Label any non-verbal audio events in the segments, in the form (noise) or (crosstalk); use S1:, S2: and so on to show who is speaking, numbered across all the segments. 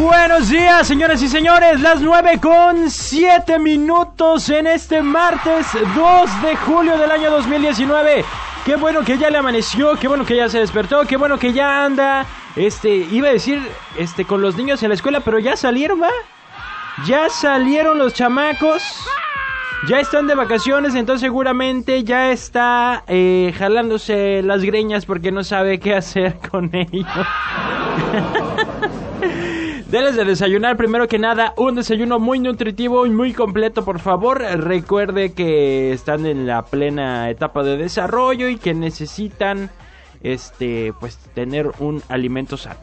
S1: Buenos días, señoras y señores. Las 9 con 7 minutos en este martes 2 de julio del año 2019. Qué bueno que ya le amaneció, qué bueno que ya se despertó, qué bueno que ya anda, este, iba a decir, este, con los niños en la escuela, pero ya salieron, ¿va? Ya salieron los chamacos. Ya están de vacaciones, entonces seguramente ya está eh, jalándose las greñas porque no sabe qué hacer con ellos. (laughs) Deles de desayunar primero que nada, un desayuno muy nutritivo y muy completo, por favor. Recuerde que están en la plena etapa de desarrollo y que necesitan este pues tener un alimento sano.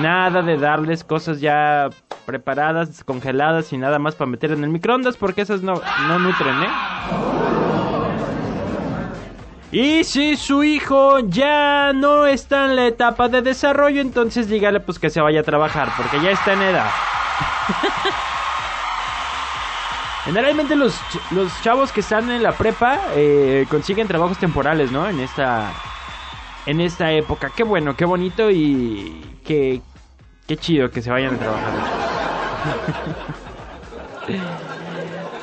S1: Nada de darles cosas ya preparadas, congeladas y nada más para meter en el microondas porque esas no, no nutren, ¿eh? Y si su hijo ya no está en la etapa de desarrollo, entonces dígale pues que se vaya a trabajar porque ya está en edad. (laughs) Generalmente los, los chavos que están en la prepa eh, consiguen trabajos temporales, ¿no? En esta en esta época. Qué bueno, qué bonito y qué, qué chido que se vayan a trabajar. (laughs)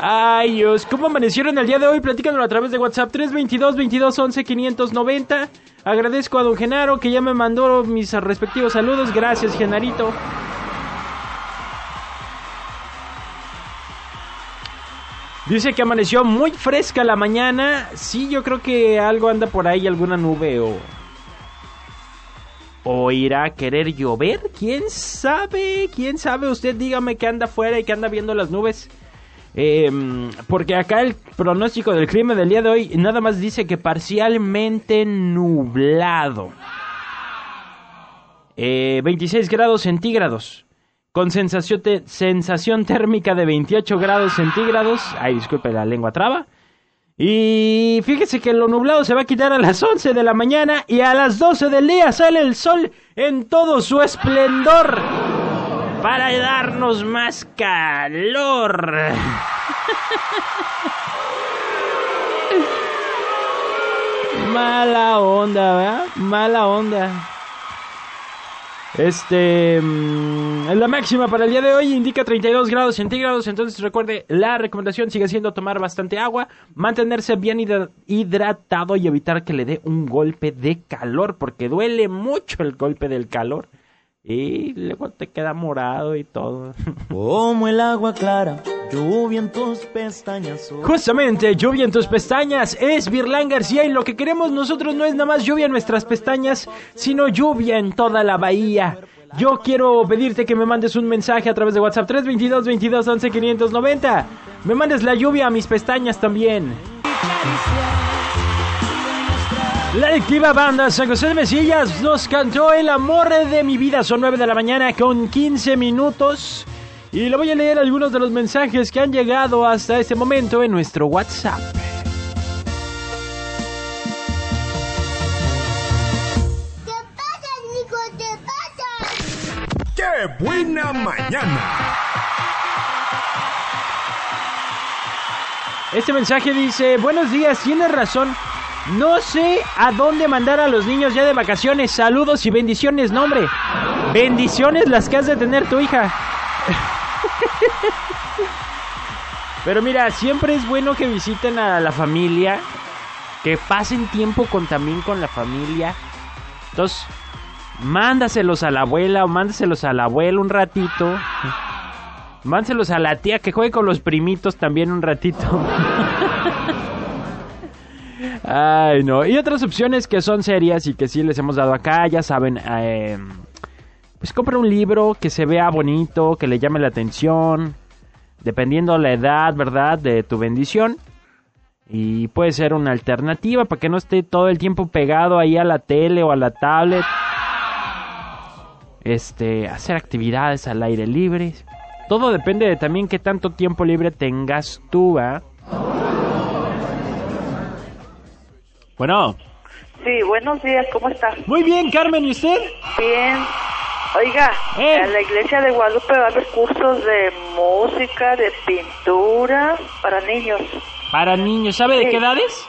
S1: Ay Dios, ¿cómo amanecieron el día de hoy? Platícanos a través de WhatsApp 322 22 11 590. Agradezco a don Genaro que ya me mandó mis respectivos saludos. Gracias, Genarito. Dice que amaneció muy fresca la mañana. Sí, yo creo que algo anda por ahí, alguna nube o ¿O irá a querer llover? ¿Quién sabe? ¿Quién sabe? Usted dígame que anda afuera y que anda viendo las nubes. Em, porque acá el pronóstico del clima del día de hoy nada más dice que parcialmente nublado. 26 eh, grados centígrados. Con sensación, sensación térmica de 28 grados centígrados. Ay, disculpe la lengua traba. Y fíjese que lo nublado se va a quitar a las 11 de la mañana y a las 12 del día sale el sol en todo su esplendor para darnos más calor. Mala onda, ¿verdad? Mala onda. Este, mm, la máxima para el día de hoy indica 32 grados centígrados, entonces recuerde, la recomendación sigue siendo tomar bastante agua, mantenerse bien hidratado y evitar que le dé un golpe de calor, porque duele mucho el golpe del calor. Y luego te queda morado y todo. (laughs)
S2: Como el agua clara, lluvia en tus pestañas.
S1: Justamente, lluvia en tus pestañas es Virlán García y lo que queremos nosotros no es nada más lluvia en nuestras pestañas, sino lluvia en toda la bahía. Yo quiero pedirte que me mandes un mensaje a través de WhatsApp 322 22 11 590. Me mandes la lluvia a mis pestañas también. La adictiva banda San José de Mesillas nos cantó El amor de mi vida. Son 9 de la mañana con 15 minutos. Y le voy a leer algunos de los mensajes que han llegado hasta este momento en nuestro WhatsApp.
S3: ¿Qué pasa, Nico? ¿Qué pasa?
S4: ¡Qué buena mañana!
S1: Este mensaje dice, buenos días, tienes razón. No sé a dónde mandar a los niños ya de vacaciones. Saludos y bendiciones, nombre. Bendiciones las que has de tener tu hija. (laughs) Pero mira, siempre es bueno que visiten a la familia, que pasen tiempo con también con la familia. Entonces, mándaselos a la abuela o mándaselos al abuelo un ratito. Mándaselos a la tía que juegue con los primitos también un ratito. (laughs) Ay, no. Y otras opciones que son serias y que sí les hemos dado acá, ya saben. Eh, pues compra un libro que se vea bonito, que le llame la atención. Dependiendo la edad, ¿verdad? De tu bendición. Y puede ser una alternativa para que no esté todo el tiempo pegado ahí a la tele o a la tablet. Este, hacer actividades al aire libre. Todo depende de también qué tanto tiempo libre tengas tú, ¿va? Bueno.
S5: Sí, buenos días, ¿cómo está?
S1: Muy bien, Carmen, ¿y usted?
S5: Bien. Oiga,
S1: Eh.
S5: en la iglesia de Guadalupe va a haber cursos de música, de pintura para niños,
S1: Para niños, ¿sabe de qué edades?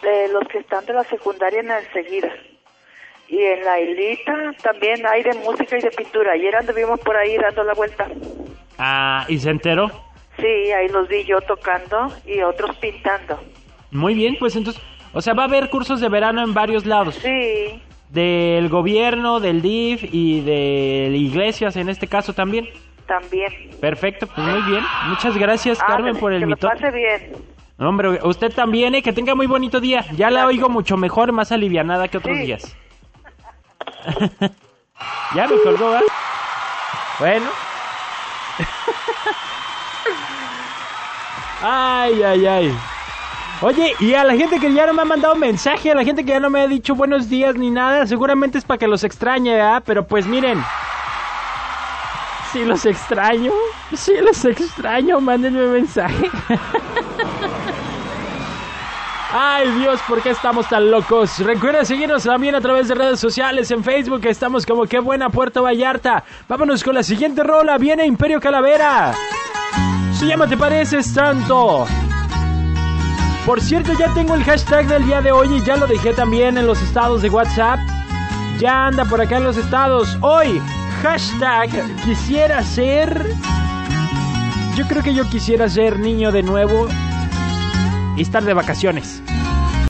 S5: de los que están de la secundaria en enseguida. Y en la islita también hay de música y de pintura. Ayer anduvimos por ahí dando la vuelta.
S1: Ah, ¿y se enteró?
S5: Sí, ahí los vi yo tocando y otros pintando.
S1: Muy bien, pues entonces, o sea, va a haber cursos de verano en varios lados.
S5: Sí,
S1: Del gobierno, del DIF y de iglesias en este caso también.
S5: también.
S1: Perfecto, pues muy bien. Muchas gracias, Carmen,
S5: Ándale,
S1: por el
S5: que
S1: mito.
S5: pase bien.
S1: Hombre, usted también, ¿eh? Que tenga muy bonito día. Ya la oigo mucho mejor, más alivianada que otros
S5: Sí.
S1: días. (laughs) ya me colgó, ¿verdad? Bueno. (laughs) ay, ay, ay. Oye, y a la gente que ya no me ha mandado mensaje, a la gente que ya no me ha dicho buenos días ni nada, seguramente es para que los extrañe, ¿verdad? Pero pues miren. Si los extraño, si los extraño, mándenme mensaje. (laughs) Ay Dios, ¿por qué estamos tan locos? Recuerda seguirnos también a través de redes sociales, en Facebook estamos como Qué Buena Puerto Vallarta. Vámonos con la siguiente rola, viene Imperio Calavera. Se llama Te Pareces Tanto. Por cierto, ya tengo el hashtag del día de hoy y ya lo dejé también en los estados de WhatsApp. Ya anda por acá en los estados. Hoy, hashtag quisiera ser... Yo creo que yo quisiera ser niño de nuevo y estar de vacaciones.